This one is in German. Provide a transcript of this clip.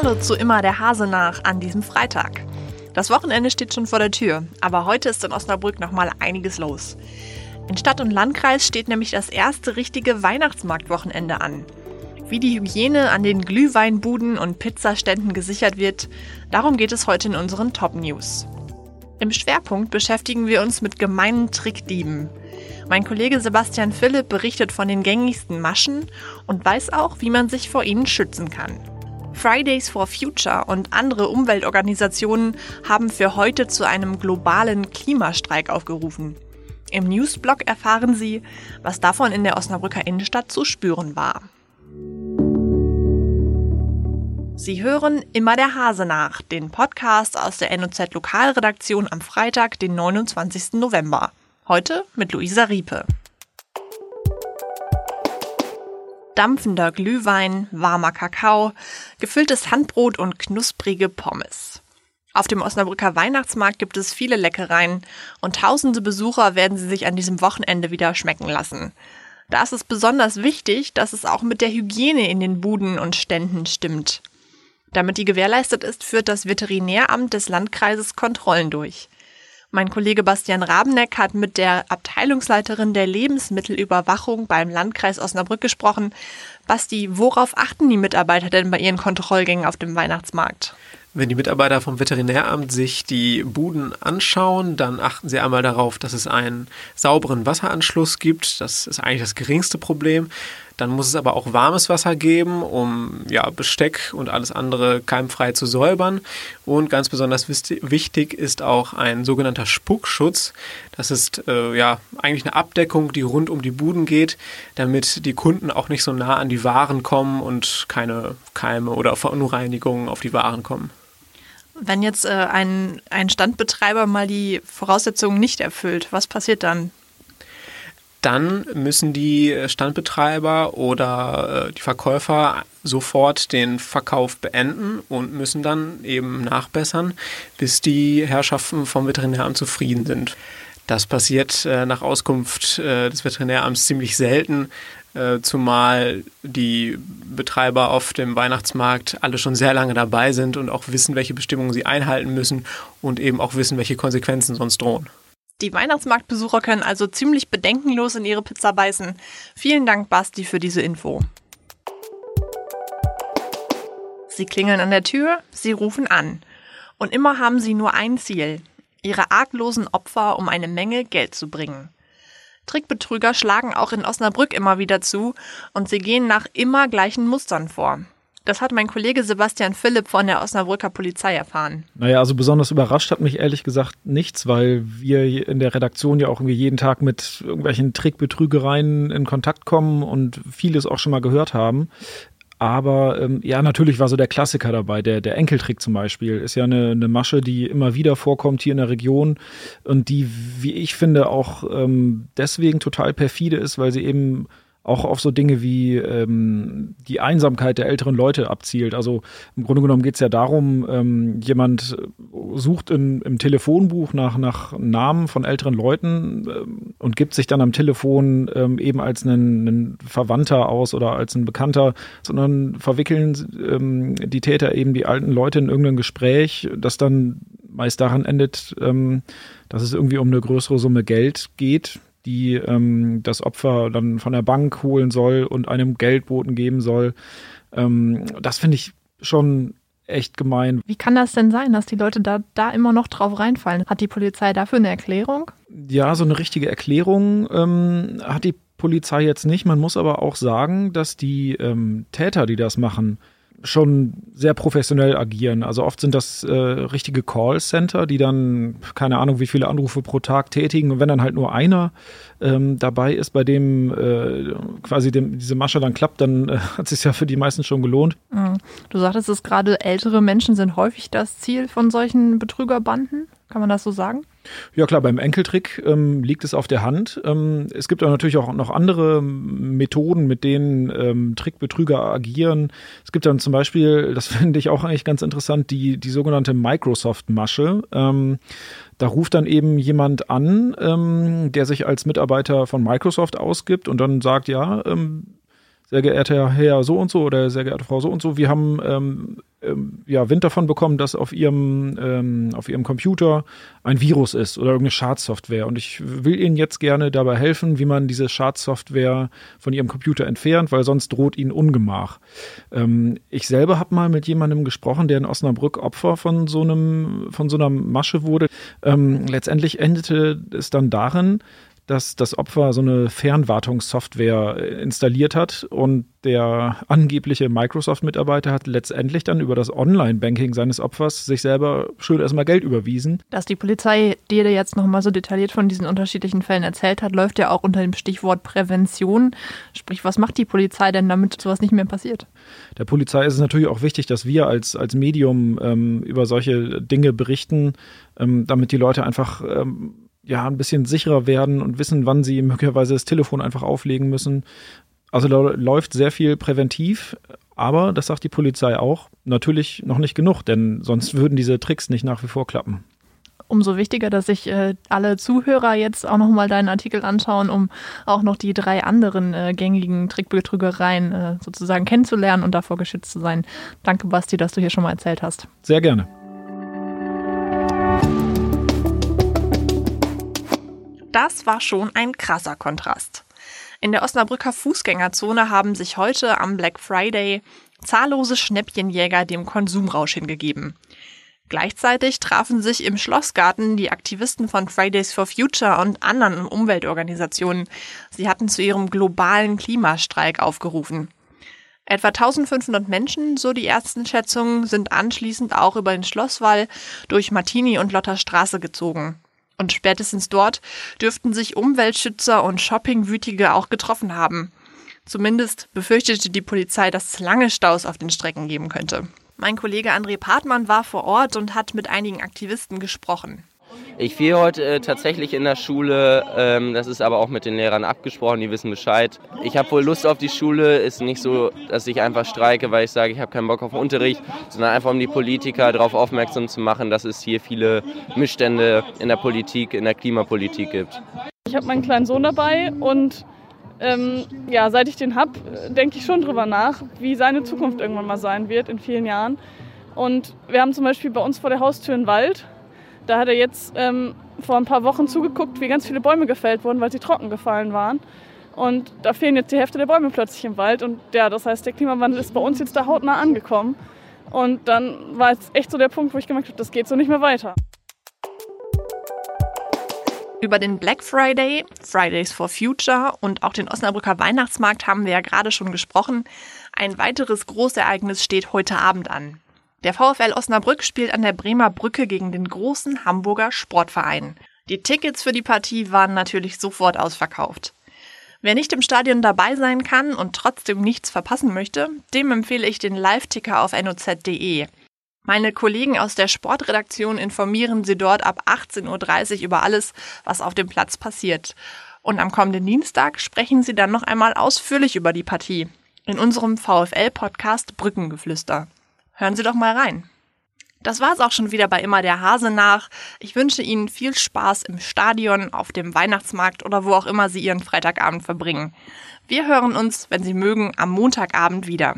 Hallo zu immer der Hase nach an diesem Freitag. Das Wochenende steht schon vor der Tür, aber heute ist in Osnabrück nochmal einiges los. In Stadt und Landkreis steht nämlich das erste richtige Weihnachtsmarktwochenende an. Wie die Hygiene an den Glühweinbuden und Pizzaständen gesichert wird, darum geht es heute in unseren Top News. Im Schwerpunkt beschäftigen wir uns mit gemeinen Trickdieben. Mein Kollege Sebastian Philipp berichtet von den gängigsten Maschen und weiß auch, wie man sich vor ihnen schützen kann. Fridays for Future und andere Umweltorganisationen haben für heute zu einem globalen Klimastreik aufgerufen. Im Newsblog erfahren Sie, was davon in der Osnabrücker Innenstadt zu spüren war. Sie hören immer der Hase nach, den Podcast aus der NOZ Lokalredaktion am Freitag, den 29. November. Heute mit Luisa Riepe. Dampfender Glühwein, warmer Kakao, gefülltes Handbrot und knusprige Pommes. Auf dem Osnabrücker Weihnachtsmarkt gibt es viele Leckereien und tausende Besucher werden sie sich an diesem Wochenende wieder schmecken lassen. Da ist es besonders wichtig, dass es auch mit der Hygiene in den Buden und Ständen stimmt. Damit die gewährleistet ist, führt das Veterinäramt des Landkreises Kontrollen durch. Mein Kollege Bastian Rabeneck hat mit der Abteilungsleiterin der Lebensmittelüberwachung beim Landkreis Osnabrück gesprochen. Basti, worauf achten die Mitarbeiter denn bei ihren Kontrollgängen auf dem Weihnachtsmarkt? Wenn die Mitarbeiter vom Veterinäramt sich die Buden anschauen, dann achten sie einmal darauf, dass es einen sauberen Wasseranschluss gibt. Das ist eigentlich das geringste Problem. Dann muss es aber auch warmes Wasser geben, um ja, Besteck und alles andere keimfrei zu säubern. Und ganz besonders wichtig ist auch ein sogenannter Spuckschutz. Das ist äh, ja eigentlich eine Abdeckung, die rund um die Buden geht, damit die Kunden auch nicht so nah an die Waren kommen und keine Keime oder Verunreinigungen auf die Waren kommen. Wenn jetzt äh, ein, ein Standbetreiber mal die Voraussetzungen nicht erfüllt, was passiert dann? Dann müssen die Standbetreiber oder äh, die Verkäufer sofort den Verkauf beenden und müssen dann eben nachbessern, bis die Herrschaften vom Veterinäramt zufrieden sind. Das passiert äh, nach Auskunft äh, des Veterinäramts ziemlich selten, zumal die Betreiber auf dem Weihnachtsmarkt alle schon sehr lange dabei sind und auch wissen, welche Bestimmungen sie einhalten müssen und eben auch wissen, welche Konsequenzen sonst drohen. Die Weihnachtsmarktbesucher können also ziemlich bedenkenlos in ihre Pizza beißen. Vielen Dank, Basti, für diese Info. Sie klingeln an der Tür, sie rufen an. Und immer haben sie nur ein Ziel, ihre arglosen Opfer um eine Menge Geld zu bringen. Trickbetrüger schlagen auch in Osnabrück immer wieder zu und sie gehen nach immer gleichen Mustern vor. Das hat mein Kollege Sebastian Philipp von der Osnabrücker Polizei erfahren. Naja, also besonders überrascht hat mich ehrlich gesagt nichts, weil wir in der Redaktion ja auch irgendwie jeden Tag mit irgendwelchen Trickbetrügereien in Kontakt kommen und vieles auch schon mal gehört haben. Aber ähm, ja, natürlich war so der Klassiker dabei. Der, der Enkeltrick zum Beispiel ist ja eine, eine Masche, die immer wieder vorkommt hier in der Region und die, wie ich finde, auch ähm, deswegen total perfide ist, weil sie eben auch auf so Dinge wie ähm, die Einsamkeit der älteren Leute abzielt. Also im Grunde genommen geht es ja darum, ähm, jemand sucht in, im Telefonbuch nach, nach Namen von älteren Leuten ähm, und gibt sich dann am Telefon ähm, eben als einen, einen, Verwandter aus oder als ein Bekannter, sondern verwickeln ähm, die Täter eben die alten Leute in irgendein Gespräch, das dann meist daran endet, ähm, dass es irgendwie um eine größere Summe Geld geht, die ähm, das Opfer dann von der Bank holen soll und einem Geldboten geben soll. Ähm, das finde ich schon echt gemein. Wie kann das denn sein, dass die Leute da, da immer noch drauf reinfallen? Hat die Polizei dafür eine Erklärung? Ja, so eine richtige Erklärung ähm, hat die Polizei jetzt nicht. Man muss aber auch sagen, dass die ähm, Täter, die das machen, schon sehr professionell agieren. Also oft sind das äh, richtige Callcenter, die dann keine Ahnung, wie viele Anrufe pro Tag tätigen. Und wenn dann halt nur einer ähm, dabei ist, bei dem äh, quasi dem, diese Masche dann klappt, dann äh, hat es sich ja für die meisten schon gelohnt. Mhm. Du sagtest es gerade, ältere Menschen sind häufig das Ziel von solchen Betrügerbanden. Kann man das so sagen? Ja klar, beim Enkeltrick ähm, liegt es auf der Hand. Ähm, es gibt aber natürlich auch noch andere Methoden, mit denen ähm, Trickbetrüger agieren. Es gibt dann zum Beispiel, das finde ich auch eigentlich ganz interessant, die, die sogenannte Microsoft-Masche. Ähm, da ruft dann eben jemand an, ähm, der sich als Mitarbeiter von Microsoft ausgibt und dann sagt, ja, ähm, sehr geehrter Herr so und so oder sehr geehrte Frau so und so, wir haben ähm, ähm, ja, Wind davon bekommen, dass auf ihrem, ähm, auf ihrem Computer ein Virus ist oder irgendeine Schadsoftware. Und ich will Ihnen jetzt gerne dabei helfen, wie man diese Schadsoftware von Ihrem Computer entfernt, weil sonst droht Ihnen Ungemach. Ähm, ich selber habe mal mit jemandem gesprochen, der in Osnabrück Opfer von so einem, von so einer Masche wurde. Ähm, letztendlich endete es dann darin, dass das Opfer so eine Fernwartungssoftware installiert hat und der angebliche Microsoft-Mitarbeiter hat letztendlich dann über das Online-Banking seines Opfers sich selber schön erstmal Geld überwiesen. Dass die Polizei dir jetzt nochmal so detailliert von diesen unterschiedlichen Fällen erzählt hat, läuft ja auch unter dem Stichwort Prävention. Sprich, was macht die Polizei denn, damit sowas nicht mehr passiert? Der Polizei ist es natürlich auch wichtig, dass wir als, als Medium ähm, über solche Dinge berichten, ähm, damit die Leute einfach ähm, ja, ein bisschen sicherer werden und wissen, wann sie möglicherweise das Telefon einfach auflegen müssen. Also da läuft sehr viel präventiv, aber das sagt die Polizei auch, natürlich noch nicht genug, denn sonst würden diese Tricks nicht nach wie vor klappen. Umso wichtiger, dass sich äh, alle Zuhörer jetzt auch nochmal deinen Artikel anschauen, um auch noch die drei anderen äh, gängigen Trickbetrügereien äh, sozusagen kennenzulernen und davor geschützt zu sein. Danke, Basti, dass du hier schon mal erzählt hast. Sehr gerne. Das war schon ein krasser Kontrast. In der Osnabrücker Fußgängerzone haben sich heute am Black Friday zahllose Schnäppchenjäger dem Konsumrausch hingegeben. Gleichzeitig trafen sich im Schlossgarten die Aktivisten von Fridays for Future und anderen Umweltorganisationen. Sie hatten zu ihrem globalen Klimastreik aufgerufen. Etwa 1500 Menschen, so die ersten Schätzungen, sind anschließend auch über den Schlosswall durch Martini und Lotterstraße gezogen. Und spätestens dort dürften sich Umweltschützer und Shoppingwütige auch getroffen haben. Zumindest befürchtete die Polizei, dass es lange Staus auf den Strecken geben könnte. Mein Kollege André Partmann war vor Ort und hat mit einigen Aktivisten gesprochen. Ich fehle heute äh, tatsächlich in der Schule. Ähm, das ist aber auch mit den Lehrern abgesprochen, die wissen Bescheid. Ich habe wohl Lust auf die Schule. Ist nicht so, dass ich einfach streike, weil ich sage, ich habe keinen Bock auf Unterricht, sondern einfach um die Politiker darauf aufmerksam zu machen, dass es hier viele Missstände in der Politik, in der Klimapolitik gibt. Ich habe meinen kleinen Sohn dabei und ähm, ja, seit ich den habe, denke ich schon drüber nach, wie seine Zukunft irgendwann mal sein wird in vielen Jahren. Und wir haben zum Beispiel bei uns vor der Haustür einen Wald da hat er jetzt ähm, vor ein paar Wochen zugeguckt, wie ganz viele Bäume gefällt wurden, weil sie trocken gefallen waren. Und da fehlen jetzt die Hälfte der Bäume plötzlich im Wald. Und ja, das heißt, der Klimawandel ist bei uns jetzt da hautnah angekommen. Und dann war jetzt echt so der Punkt, wo ich gemerkt habe, das geht so nicht mehr weiter. Über den Black Friday, Fridays for Future und auch den Osnabrücker Weihnachtsmarkt haben wir ja gerade schon gesprochen. Ein weiteres Großereignis steht heute Abend an. Der VfL Osnabrück spielt an der Bremer Brücke gegen den großen Hamburger Sportverein. Die Tickets für die Partie waren natürlich sofort ausverkauft. Wer nicht im Stadion dabei sein kann und trotzdem nichts verpassen möchte, dem empfehle ich den Live-Ticker auf noz.de. Meine Kollegen aus der Sportredaktion informieren Sie dort ab 18.30 Uhr über alles, was auf dem Platz passiert. Und am kommenden Dienstag sprechen Sie dann noch einmal ausführlich über die Partie in unserem VfL-Podcast Brückengeflüster. Hören Sie doch mal rein. Das war's auch schon wieder bei Immer der Hase nach. Ich wünsche Ihnen viel Spaß im Stadion, auf dem Weihnachtsmarkt oder wo auch immer Sie Ihren Freitagabend verbringen. Wir hören uns, wenn Sie mögen, am Montagabend wieder.